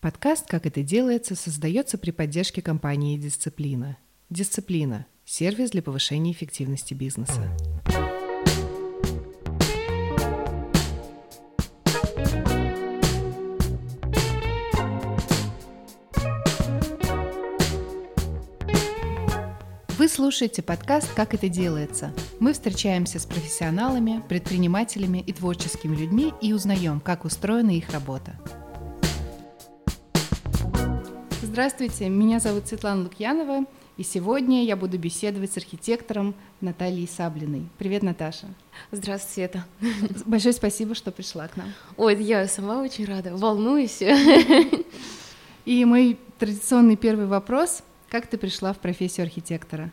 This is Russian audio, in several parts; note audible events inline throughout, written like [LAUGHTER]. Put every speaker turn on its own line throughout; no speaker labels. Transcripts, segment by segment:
Подкаст «Как это делается» создается при поддержке компании «Дисциплина». «Дисциплина» – сервис для повышения эффективности бизнеса. Вы слушаете подкаст «Как это делается». Мы встречаемся с профессионалами, предпринимателями и творческими людьми и узнаем, как устроена их работа. Здравствуйте, меня зовут Светлана Лукьянова, и сегодня я буду беседовать с архитектором Натальей Саблиной. Привет, Наташа.
Здравствуйте, Света.
Большое спасибо, что пришла к нам.
Ой, я сама очень рада, волнуюсь.
И мой традиционный первый вопрос. Как ты пришла в профессию архитектора?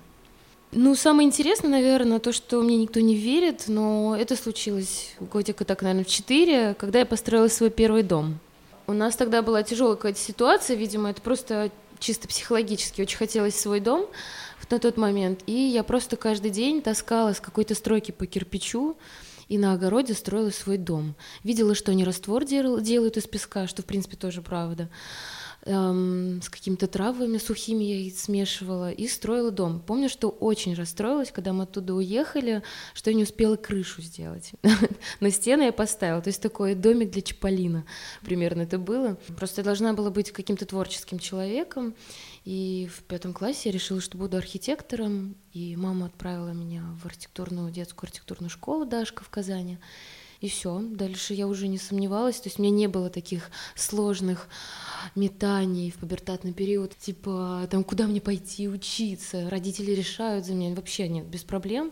Ну, самое интересное, наверное, то, что мне никто не верит, но это случилось годика так, наверное, в четыре, когда я построила свой первый дом. У нас тогда была тяжелая какая-то ситуация, видимо, это просто чисто психологически. Очень хотелось свой дом на тот момент, и я просто каждый день таскала с какой-то стройки по кирпичу, и на огороде строила свой дом. Видела, что они раствор делают из песка, что, в принципе, тоже правда эм, с какими-то травами сухими я их смешивала и строила дом. Помню, что очень расстроилась, когда мы оттуда уехали, что я не успела крышу сделать. [LAUGHS] На стены я поставила, то есть такой домик для Чаполина примерно это было. Просто я должна была быть каким-то творческим человеком, и в пятом классе я решила, что буду архитектором, и мама отправила меня в архитектурную детскую архитектурную школу Дашка в Казани. И все, дальше я уже не сомневалась, то есть у меня не было таких сложных метаний в пубертатный период, типа, там, куда мне пойти учиться, родители решают за меня, вообще нет, без проблем.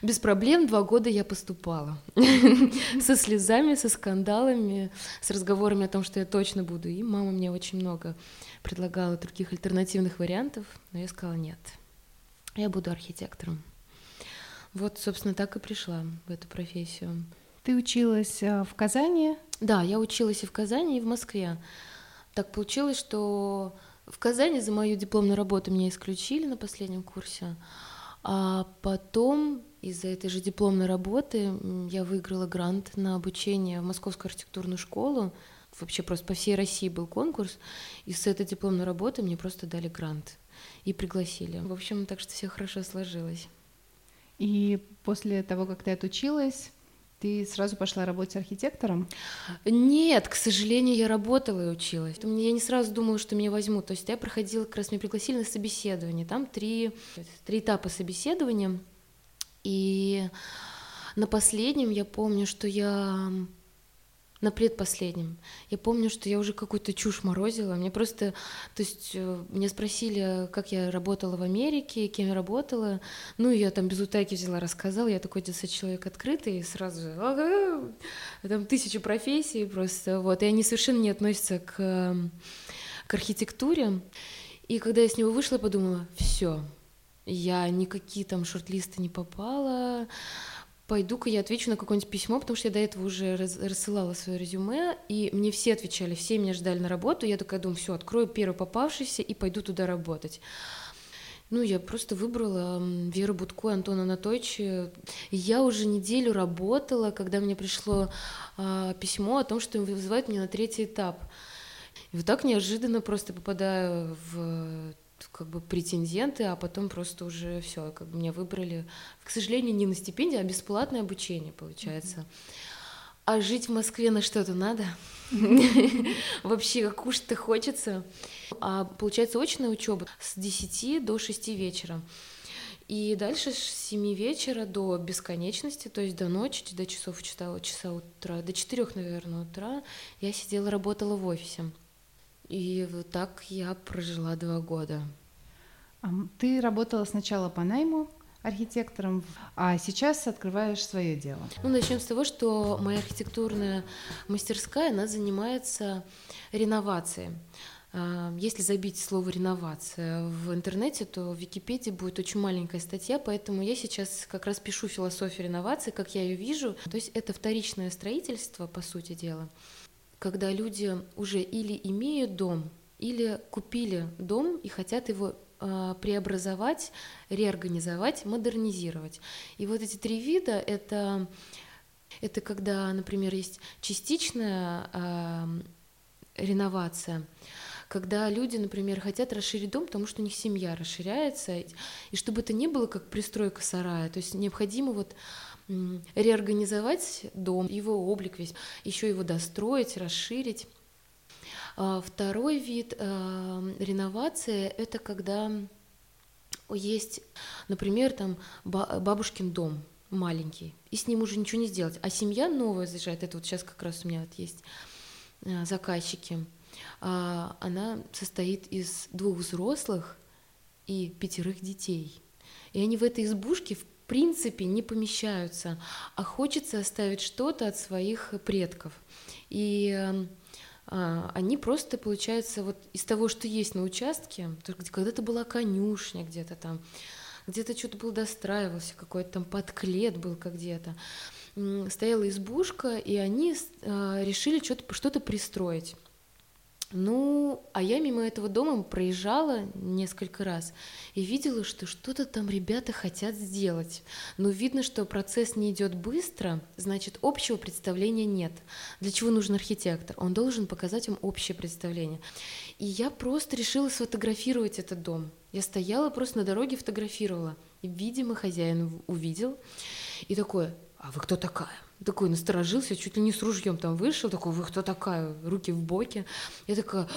Без проблем два года я поступала. [LAUGHS] Со слезами, со скандалами, с разговорами о том, что я точно буду. И мама мне очень много предлагала других альтернативных вариантов, но я сказала нет, я буду архитектором. Вот, собственно, так и пришла в эту профессию.
Ты училась э, в Казани?
Да, я училась и в Казани, и в Москве. Так получилось, что в Казани за мою дипломную работу меня исключили на последнем курсе, а потом из-за этой же дипломной работы я выиграла грант на обучение в Московскую архитектурную школу. Вообще просто по всей России был конкурс, и с этой дипломной работы мне просто дали грант и пригласили. В общем, так что все хорошо сложилось.
И после того, как ты отучилась, ты сразу пошла работать архитектором?
Нет, к сожалению, я работала и училась. Я не сразу думала, что меня возьмут. То есть я проходила, как раз меня пригласили на собеседование. Там три, три этапа собеседования. И на последнем я помню, что я на предпоследнем. Я помню, что я уже какую-то чушь морозила. Мне просто, то есть, э, меня спросили, как я работала в Америке, кем я работала. Ну, я там без утайки взяла, рассказала. Я такой детский человек открытый, и сразу ага, там тысячи профессий просто. Вот, и они совершенно не относятся к, к архитектуре. И когда я с него вышла, подумала, все, я никакие там шорт-листы не попала, пойду-ка я отвечу на какое-нибудь письмо, потому что я до этого уже рассылала свое резюме, и мне все отвечали, все меня ждали на работу, я такая думаю, все, открою первый попавшийся и пойду туда работать. Ну, я просто выбрала Веру Будко и Антона Анатольевича. Я уже неделю работала, когда мне пришло э, письмо о том, что вызывают меня на третий этап. И вот так неожиданно просто попадаю в как бы претенденты, а потом просто уже все, как бы меня выбрали. К сожалению, не на стипендию, а бесплатное обучение получается. А жить в Москве на что-то надо. [LAUGHS] Вообще, кушать-то хочется. А получается очная учеба с 10 до 6 вечера. И дальше с 7 вечера до бесконечности, то есть до ночи, до часов читала, часа утра, до 4, наверное, утра я сидела, работала в офисе. И вот так я прожила два года.
Ты работала сначала по найму архитектором, а сейчас открываешь свое дело.
Ну, начнем с того, что моя архитектурная мастерская, она занимается реновацией. А, если забить слово реновация в интернете, то в Википедии будет очень маленькая статья, поэтому я сейчас как раз пишу философию реновации, как я ее вижу. То есть это вторичное строительство, по сути дела, когда люди уже или имеют дом, или купили дом и хотят его а, преобразовать, реорганизовать, модернизировать. И вот эти три вида — это, это когда, например, есть частичная реновация когда люди, например, хотят расширить дом, потому что у них семья расширяется, и чтобы это не было как пристройка сарая, то есть необходимо вот реорганизовать дом, его облик весь, еще его достроить, расширить. А, второй вид э, реновации – это когда есть, например, там бабушкин дом маленький, и с ним уже ничего не сделать, а семья новая заезжает, это вот сейчас как раз у меня вот есть э, заказчики, а, она состоит из двух взрослых и пятерых детей. И они в этой избушке в принципе не помещаются, а хочется оставить что-то от своих предков. И а, они просто, получается, вот из того, что есть на участке, когда-то была конюшня где-то там, где-то что-то был достраивался, какой-то там подклет был как где-то, стояла избушка, и они а, решили что-то что пристроить. Ну, а я мимо этого дома проезжала несколько раз и видела, что что-то там ребята хотят сделать. Но видно, что процесс не идет быстро, значит, общего представления нет. Для чего нужен архитектор? Он должен показать им общее представление. И я просто решила сфотографировать этот дом. Я стояла просто на дороге, фотографировала. И, видимо, хозяин увидел и такой, а вы кто такая? Такой насторожился, чуть ли не с ружьем там вышел, такой, вы кто такая, руки в боки. Я такая,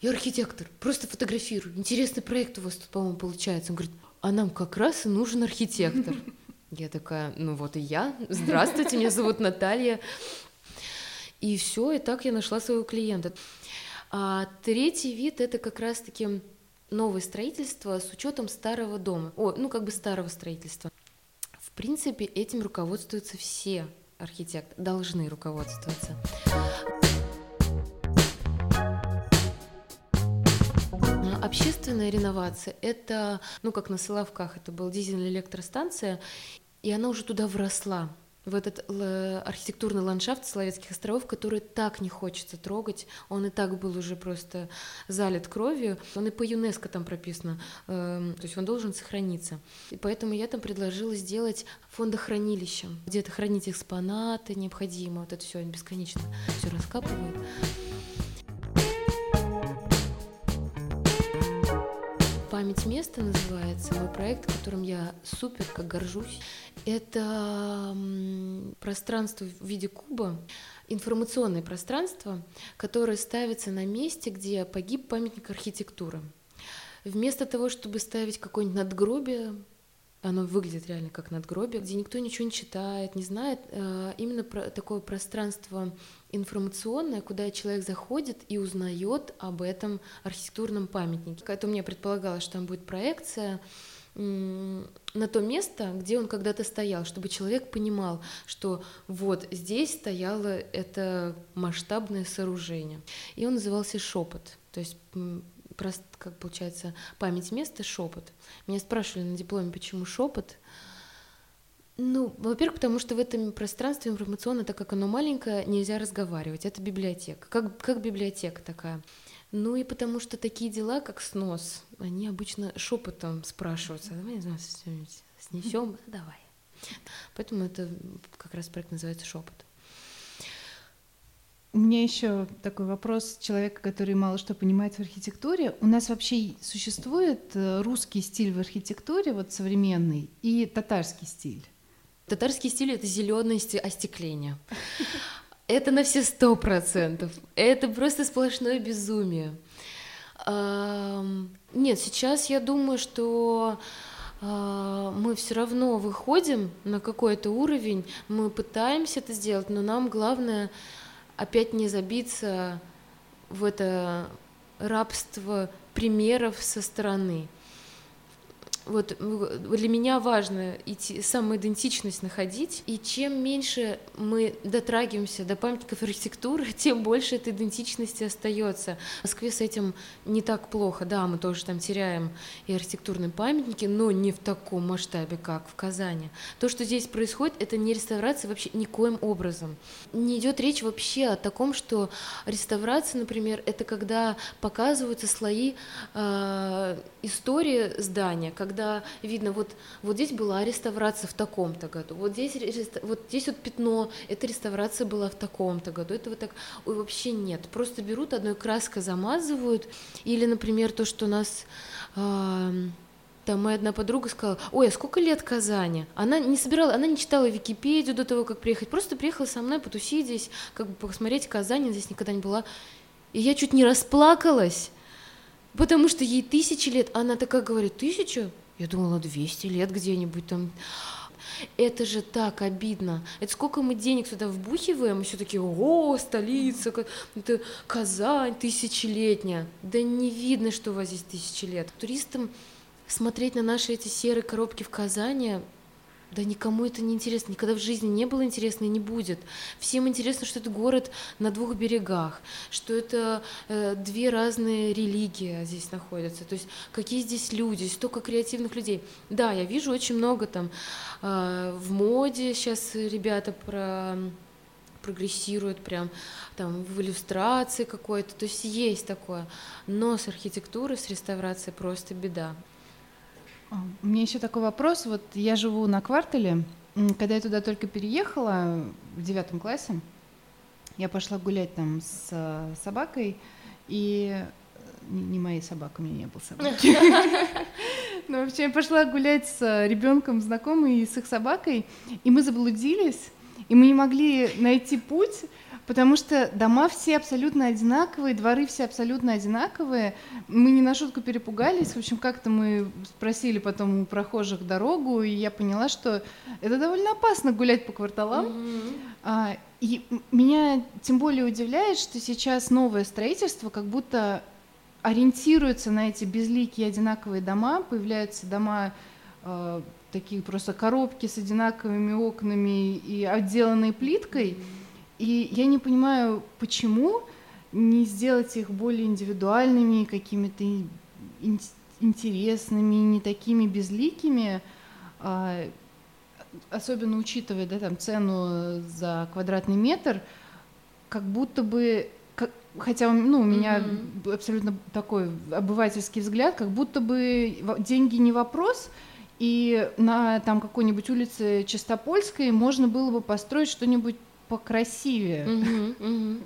я архитектор, просто фотографирую, интересный проект у вас тут, по-моему, получается. Он говорит, а нам как раз и нужен архитектор. [LAUGHS] Я такая, ну вот и я, здравствуйте, меня зовут Наталья. И все, и так я нашла своего клиента. А третий вид это как раз-таки новое строительство с учетом старого дома, о, ну как бы старого строительства. В принципе, этим руководствуются все архитектор должны руководствоваться. Общественная реновация – это, ну, как на Соловках, это была дизельная электростанция, и она уже туда вросла в этот архитектурный ландшафт Соловецких островов, который так не хочется трогать. Он и так был уже просто залит кровью. Он и по ЮНЕСКО там прописано, э, то есть он должен сохраниться. И поэтому я там предложила сделать фондохранилище, где-то хранить экспонаты необходимо. Вот это все бесконечно все раскапывают. «Память места» называется мой проект, которым я супер как горжусь. Это пространство в виде куба, информационное пространство, которое ставится на месте, где погиб памятник архитектуры. Вместо того, чтобы ставить какое-нибудь надгробие, оно выглядит реально как надгробие, где никто ничего не читает, не знает. Э, именно про такое пространство информационное, куда человек заходит и узнает об этом архитектурном памятнике. Это у меня предполагалось, что там будет проекция на то место, где он когда-то стоял, чтобы человек понимал, что вот здесь стояло это масштабное сооружение. И он назывался «Шепот». То есть просто, как получается, память места, шепот. Меня спрашивали на дипломе, почему шепот. Ну, во-первых, потому что в этом пространстве информационно, так как оно маленькое, нельзя разговаривать. Это библиотека, как, как библиотека такая. Ну и потому что такие дела, как снос, они обычно шепотом спрашиваются. Давай снесем, давай. Поэтому это как раз проект называется шепот.
У меня еще такой вопрос человека, который мало что понимает в архитектуре. У нас вообще существует э, русский стиль в архитектуре, вот современный, и татарский стиль.
Татарский стиль это зеленое остекление. [LAUGHS] Это на все сто процентов. Это просто сплошное безумие. Нет, сейчас я думаю, что а, мы все равно выходим на какой-то уровень, мы пытаемся это сделать, но нам главное опять не забиться в это рабство примеров со стороны вот для меня важно идти, самоидентичность находить, и чем меньше мы дотрагиваемся до памятников архитектуры, [LAUGHS] тем больше этой идентичности остается. В Москве с этим не так плохо, да, мы тоже там теряем и архитектурные памятники, но не в таком масштабе, как в Казани. То, что здесь происходит, это не реставрация вообще никоим образом. Не идет речь вообще о таком, что реставрация, например, это когда показываются слои э, истории здания, когда когда видно, вот, вот здесь была реставрация в таком-то году, вот здесь, вот здесь вот пятно, эта реставрация была в таком-то году, этого так ой, вообще нет. Просто берут одной краской, замазывают, или, например, то, что у нас... Э, там моя одна подруга сказала, ой, а сколько лет Казани? Она не собирала, она не читала Википедию до того, как приехать, просто приехала со мной потусить здесь, как бы посмотреть Казань, здесь никогда не была. И я чуть не расплакалась, потому что ей тысячи лет. Она такая говорит, тысячу? Я думала, 200 лет где-нибудь там. Это же так обидно. Это сколько мы денег сюда вбухиваем, и все таки о, столица, это Казань тысячелетняя. Да не видно, что у вас здесь тысячи лет. Туристам смотреть на наши эти серые коробки в Казани, да никому это не интересно, никогда в жизни не было интересно и не будет. Всем интересно, что это город на двух берегах, что это э, две разные религии здесь находятся, то есть какие здесь люди, столько креативных людей. Да, я вижу очень много там э, в моде сейчас ребята про прогрессируют прям там в иллюстрации какой-то, то есть есть такое, но с архитектурой, с реставрацией просто беда.
А, у меня еще такой вопрос. Вот я живу на квартале. Когда я туда только переехала в девятом классе, я пошла гулять там с э, собакой, и э, не моей собакой, у меня не было собаки. [LAUGHS] Но вообще я пошла гулять с ребенком знакомой и с их собакой, и мы заблудились, и мы не могли найти путь, потому что дома все абсолютно одинаковые, дворы все абсолютно одинаковые. Мы не на шутку перепугались. В общем, как-то мы спросили потом у прохожих дорогу, и я поняла, что это довольно опасно гулять по кварталам. Mm-hmm. А, и меня тем более удивляет, что сейчас новое строительство как будто ориентируется на эти безликие одинаковые дома, появляются дома э, такие просто коробки с одинаковыми окнами и отделанные плиткой. Mm-hmm и я не понимаю, почему не сделать их более индивидуальными, какими-то интересными, не такими безликими, а, особенно учитывая да, там, цену за квадратный метр, как будто бы, как, хотя ну, у меня mm-hmm. абсолютно такой обывательский взгляд, как будто бы деньги не вопрос, и на там какой-нибудь улице Чистопольской можно было бы построить что-нибудь покрасивее. Угу.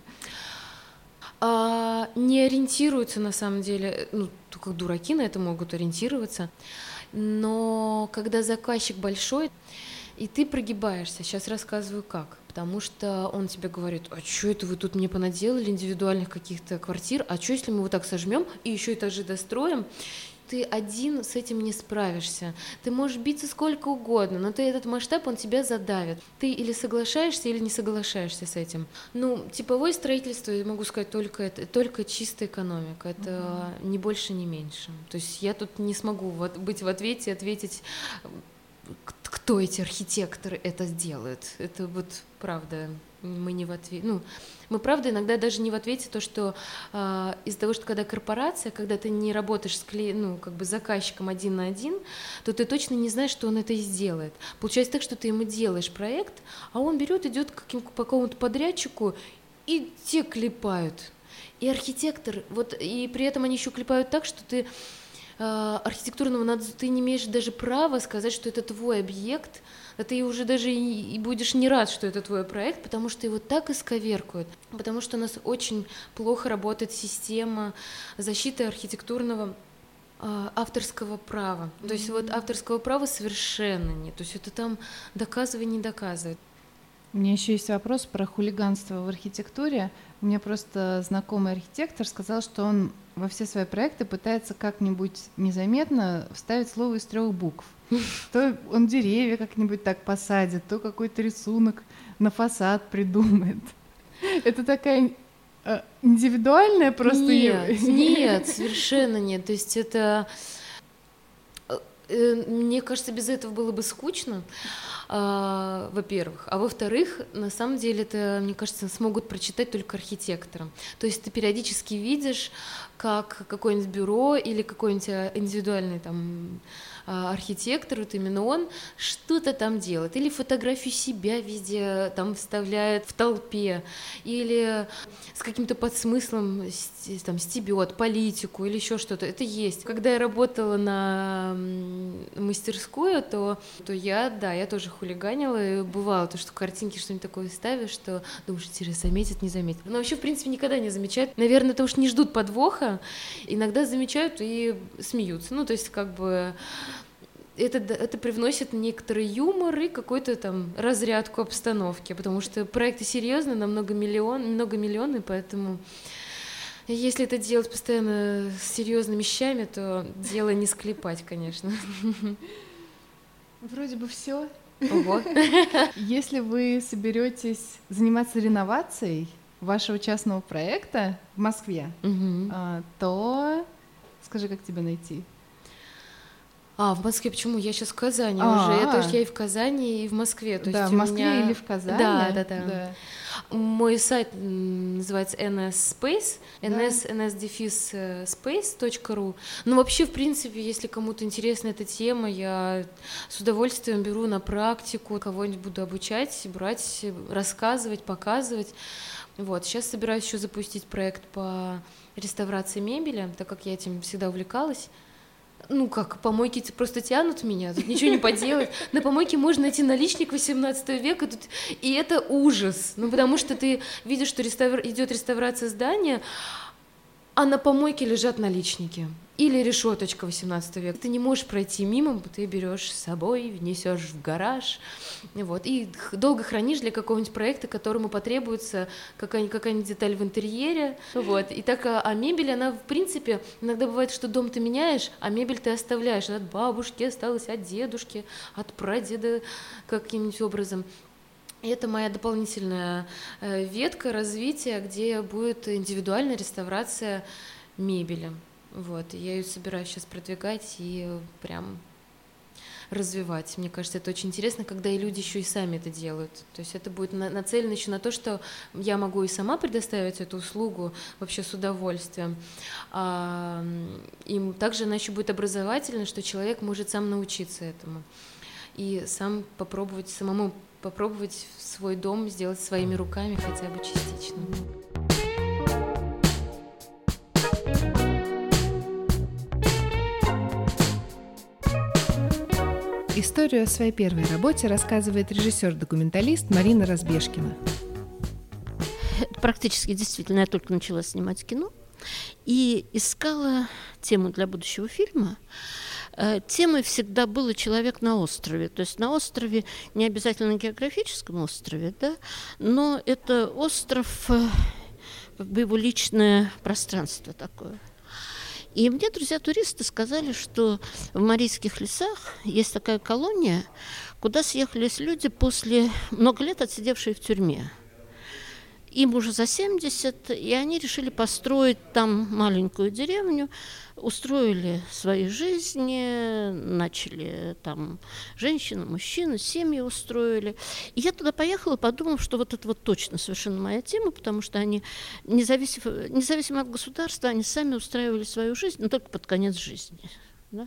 А, не ориентируются на самом деле, ну, только дураки на это могут ориентироваться, но когда заказчик большой, и ты прогибаешься, сейчас рассказываю как, потому что он тебе говорит, а что это вы тут мне понаделали индивидуальных каких-то квартир, а что если мы вот так сожмем и еще этажи достроим, ты один с этим не справишься. Ты можешь биться сколько угодно, но ты этот масштаб, он тебя задавит. Ты или соглашаешься, или не соглашаешься с этим. Ну, типовое строительство, я могу сказать, только это, только чистая экономика. Это угу. не больше, не меньше. То есть я тут не смогу вот быть в ответе, ответить кто эти архитекторы это сделают. Это вот правда, мы не в ответе. Ну, мы правда иногда даже не в ответе то, что э, из-за того, что когда корпорация, когда ты не работаешь с кли... ну, как бы заказчиком один на один, то ты точно не знаешь, что он это и сделает. Получается так, что ты ему делаешь проект, а он берет, идет к по какому-то подрядчику, и те клепают. И архитектор, вот, и при этом они еще клепают так, что ты э, архитектурного надзора, ты не имеешь даже права сказать, что это твой объект, да ты уже даже и, и будешь не рад, что это твой проект, потому что его так исковеркают, потому что у нас очень плохо работает система защиты архитектурного э, авторского права. То есть вот авторского права совершенно нет. То есть это там доказывай, не доказывай.
У меня еще есть вопрос про хулиганство в архитектуре. У меня просто знакомый архитектор сказал, что он во все свои проекты пытается как-нибудь незаметно вставить слово из трех букв. [LAUGHS] То он деревья как-нибудь так посадит, то какой-то рисунок на фасад придумает. [LAUGHS] Это такая э, индивидуальная просто
нет, нет, [LAUGHS] совершенно нет. То есть это, мне кажется, без этого было бы скучно а, во-первых. А во-вторых, на самом деле это, мне кажется, смогут прочитать только архитекторы. То есть ты периодически видишь, как какое-нибудь бюро или какой-нибудь индивидуальный там архитектор, вот именно он что-то там делает, или фотографию себя везде там вставляет в толпе, или с каким-то подсмыслом там стебет политику или еще что-то. Это есть. Когда я работала на мастерскую, то, то я, да, я тоже хулиганила, и бывало то, что картинки что-нибудь такое ставишь, что думаешь, интересно, заметит, не заметит. Но вообще, в принципе, никогда не замечают. Наверное, потому что не ждут подвоха, иногда замечают и смеются. Ну, то есть, как бы это, это привносит некоторый юмор и какой-то там разрядку обстановки, потому что проекты серьезные, на много миллион, много миллионы, поэтому если это делать постоянно с серьезными вещами, то дело не склепать, конечно.
Вроде бы все.
Ого. [LAUGHS]
Если вы соберетесь заниматься реновацией вашего частного проекта в Москве, угу. то скажи, как тебя найти?
А, в Москве почему? Я сейчас в Казани А-а-а. уже. Это я и в Казани, и в Москве.
То да, есть в Москве меня... или в Казани?
Да, да, да. да. Мой сайт называется NS Space, ns, ns space.ru. Ну, вообще, в принципе, если кому-то интересна эта тема, я с удовольствием беру на практику, кого-нибудь буду обучать, брать, рассказывать, показывать. Вот, сейчас собираюсь еще запустить проект по реставрации мебели, так как я этим всегда увлекалась ну как, помойки просто тянут меня, тут ничего не поделать. На помойке можно найти наличник 18 века, тут... и это ужас. Ну потому что ты видишь, что реставр... идет реставрация здания, а на помойке лежат наличники. Или решеточка 18 века. Ты не можешь пройти мимо, ты берешь с собой, внесешь в гараж, вот, и долго хранишь для какого-нибудь проекта, которому потребуется какая-нибудь, какая деталь в интерьере, вот, и так, а, а мебель, она, в принципе, иногда бывает, что дом ты меняешь, а мебель ты оставляешь, от бабушки осталось, от дедушки, от прадеда каким-нибудь образом, это моя дополнительная э, ветка развития, где будет индивидуальная реставрация мебели. Вот, я ее собираюсь сейчас продвигать и прям развивать. Мне кажется, это очень интересно, когда и люди еще и сами это делают. То есть это будет нацелено еще на то, что я могу и сама предоставить эту услугу вообще с удовольствием. А, и также она еще будет образовательна, что человек может сам научиться этому и сам попробовать самому попробовать свой дом сделать своими руками хотя бы частично.
Историю о своей первой работе рассказывает режиссер-документалист Марина Разбежкина.
Практически действительно я только начала снимать кино и искала тему для будущего фильма. Э, темой всегда был человек на острове. То есть на острове, не обязательно на географическом острове, да, но это остров, э, как бы его личное пространство такое. И мне друзья-туристы сказали, что в Марийских лесах есть такая колония, куда съехались люди после много лет отсидевшие в тюрьме. Им уже за 70, и они решили построить там маленькую деревню, устроили свои жизни, начали там женщины, мужчины, семьи устроили. И я туда поехала, подумав, что вот это вот точно совершенно моя тема, потому что они, независимо, независимо от государства, они сами устраивали свою жизнь, но только под конец жизни. Да?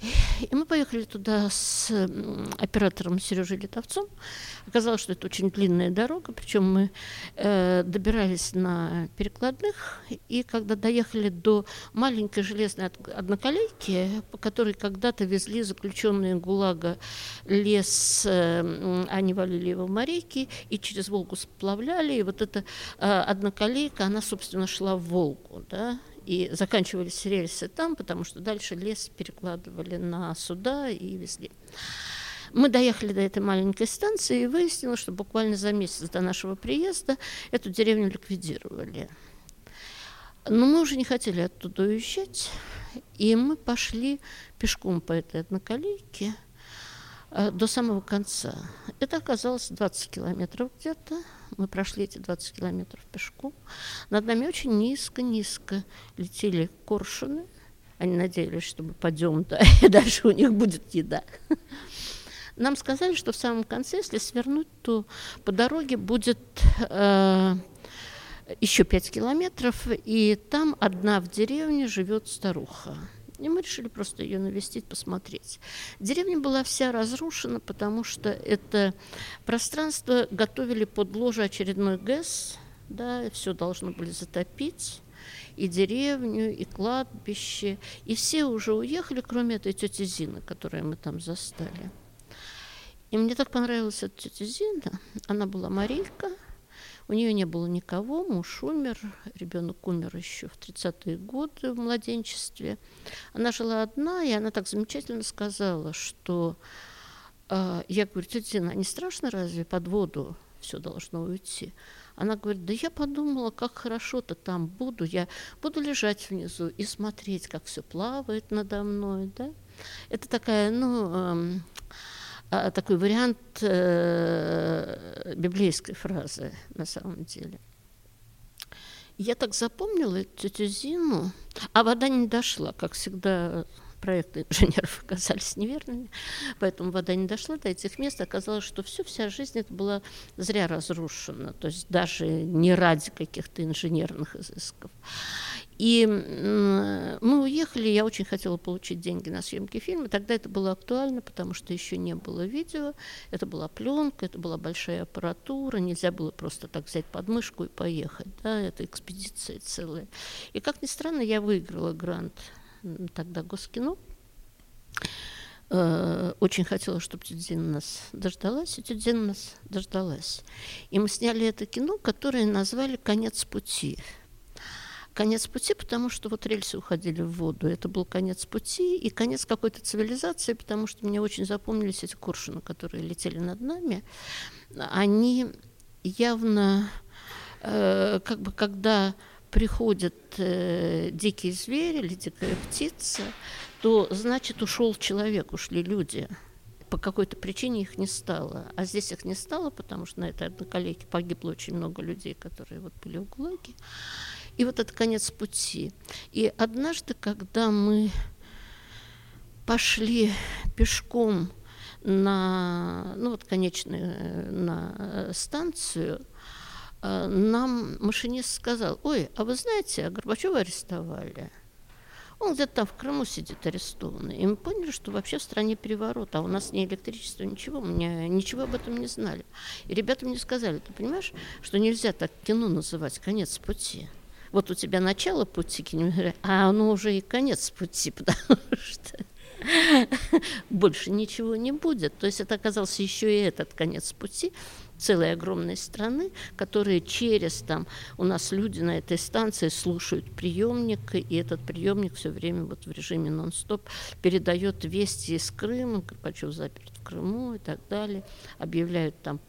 И мы поехали туда с оператором Сережей Литовцом. Оказалось, что это очень длинная дорога, причем мы э, добирались на перекладных, и когда доехали до маленькой железной одноколейки, по которой когда-то везли заключенные ГУЛАГа лес, э, они валили его в морейки, и через Волгу сплавляли, и вот эта э, одноколейка, она, собственно, шла в Волгу, да, и заканчивались рельсы там, потому что дальше лес перекладывали на суда и везли. Мы доехали до этой маленькой станции и выяснилось, что буквально за месяц до нашего приезда эту деревню ликвидировали. Но мы уже не хотели оттуда уезжать, и мы пошли пешком по этой одноколейке э, до самого конца. Это оказалось 20 километров где-то. Мы прошли эти 20 километров пешком. Над нами очень низко-низко летели коршуны. Они надеялись, что мы пойдем, да, [LAUGHS] и дальше у них будет еда. Нам сказали, что в самом конце, если свернуть, то по дороге будет э, еще 5 километров, и там одна в деревне живет старуха. И мы решили просто ее навестить, посмотреть. Деревня была вся разрушена, потому что это пространство готовили под ложе очередной ГЭС, да, все должно были затопить и деревню, и кладбище. И все уже уехали, кроме этой тети Зины, которую мы там застали. И мне так понравилась эта тетя Зина. Она была Марийка, у нее не было никого, муж умер, ребенок умер еще в 30-е годы в младенчестве. Она жила одна, и она так замечательно сказала, что э, я говорю, тетя Зина, не страшно разве под воду все должно уйти? Она говорит, да я подумала, как хорошо-то там буду, я буду лежать внизу и смотреть, как все плавает надо мной, да. Это такая, ну, э, такой вариант э, библейской фразы на самом деле. Я так запомнила тетю Зину, а вода не дошла, как всегда проекты инженеров [LAUGHS] оказались неверными, поэтому вода не дошла до этих мест. Оказалось, что все, вся жизнь это была зря разрушена, то есть даже не ради каких-то инженерных изысков. И мы уехали, я очень хотела получить деньги на съемки фильма. Тогда это было актуально, потому что еще не было видео, это была пленка, это была большая аппаратура, нельзя было просто так взять подмышку и поехать. Да, это экспедиция целая. И как ни странно, я выиграла грант тогда Госкино. Э, очень хотела, чтобы тетя нас дождалась, и тетя нас дождалась. И мы сняли это кино, которое назвали «Конец пути». Конец пути, потому что вот рельсы уходили в воду. Это был конец пути и конец какой-то цивилизации, потому что мне очень запомнились эти куршины, которые летели над нами. Они явно, э, как бы, когда приходят э, дикие звери или дикая птица, то значит ушел человек, ушли люди. По какой-то причине их не стало. А здесь их не стало, потому что на этой одноколейке погибло очень много людей, которые вот были в ГУЛАГе. И вот это конец пути. И однажды, когда мы пошли пешком на, ну вот, конечную, э, на э, станцию, Э, нам машинист сказал, ой, а вы знаете, а Горбачева арестовали. Он где-то там в Крыму сидит арестованный. И мы поняли, что вообще в стране переворот, а у нас ни электричество, ничего, мы не, ничего об этом не знали. И ребята мне сказали, ты понимаешь, что нельзя так кино называть «Конец пути». Вот у тебя начало пути, а оно уже и конец пути, [LAUGHS] потому что больше ничего не будет. То есть это оказался еще и этот конец пути, целой огромной страны, которые через там у нас люди на этой станции слушают приемник, и этот приемник все время вот в режиме нон-стоп передает вести из Крыма, Горбачев заперт в Крыму и так далее, объявляют там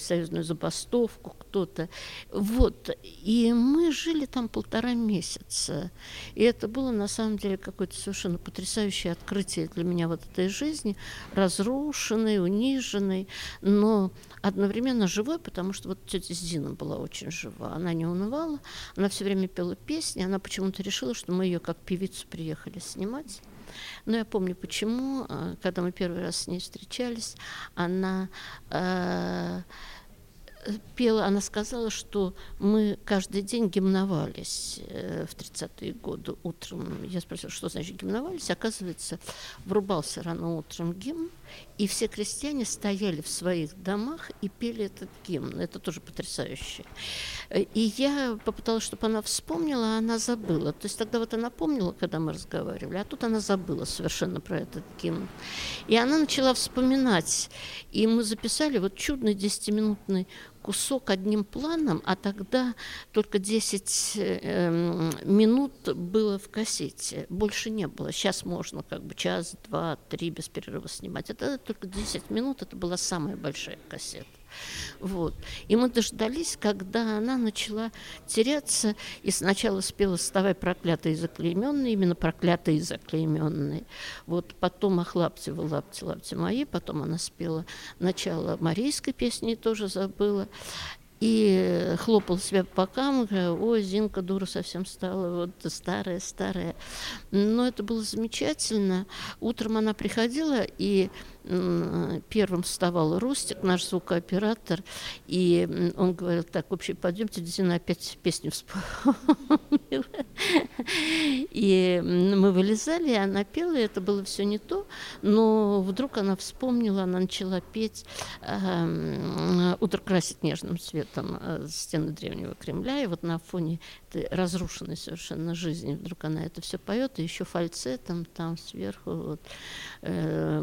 союзную забастовку, кто-то. Вот. И мы жили там полтора месяца. И это было на самом деле какое-то совершенно потрясающее открытие для меня вот этой жизни, разрушенной, униженной, но одновременно живой, потому что вот тетя Зина была очень жива. Она не унывала, она все время пела песни, она почему-то решила, что мы ее как певицу приехали снимать. Но я помню, почему, э, когда мы первый раз с ней встречались, она э, пела, она сказала, что мы каждый день гимновались э, в 30-е годы утром. Я спросила, что значит гимновались. Оказывается, врубался рано утром гимн, и все крестьяне стояли в своих домах и пели этот гимн. Это тоже потрясающе. И я попыталась, чтобы она вспомнила, а она забыла. То есть тогда вот она помнила, когда мы разговаривали, а тут она забыла совершенно про этот гимн. И она начала вспоминать. И мы записали вот чудный десятиминутный кусок одним планом, а тогда только 10 э, минут было в кассете, больше не было. Сейчас можно как бы час, два, три без перерыва снимать. Это только 10 минут, это была самая большая кассета. Вот. И мы дождались, когда она начала теряться, и сначала спела «Вставай, проклятый и заклейменный», именно «проклятый и заклейменный». Вот потом «Ах, лапти вы, лапти, лапти мои», потом она спела начало марийской песни, тоже забыла и хлопал себя по бокам, ой, Зинка дура совсем стала, вот старая, старая. Но это было замечательно. Утром она приходила, и первым вставал Рустик, наш звукооператор, и он говорил, так, вообще, пойдемте, Дина опять песню вспомнила. И мы вылезали, и она пела, и это было все не то, но вдруг она вспомнила, она начала петь э, «Утро красит нежным цветом э, стены древнего Кремля», и вот на фоне этой разрушенной совершенно жизни вдруг она это все поет, и еще фальцетом там сверху вот, э,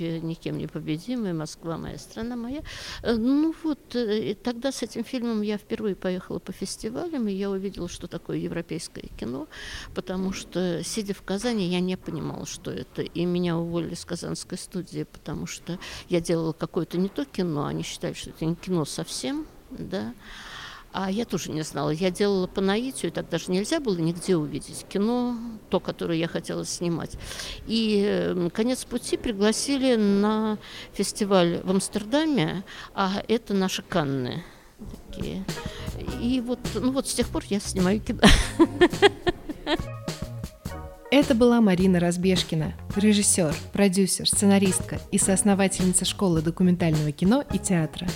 могуч, никем не победимый, Москва моя, страна моя. Э, ну вот, э, тогда с этим фильмом я впервые поехала по фестивалям, и я увидела, что такое европейское кино, потому что, сидя в Казани, я не понимала, что это. И меня уволили с казанской студии, потому что я делала какое-то не то кино, они считали, что это не кино совсем, да. А я тоже не знала. Я делала по наитию, так даже нельзя было нигде увидеть кино, то, которое я хотела снимать. И конец пути пригласили на фестиваль в Амстердаме, а это наши Канны такие. И вот, ну вот с тех пор я снимаю кино.
Это была Марина Разбежкина, режиссер, продюсер, сценаристка и соосновательница школы документального кино и театра.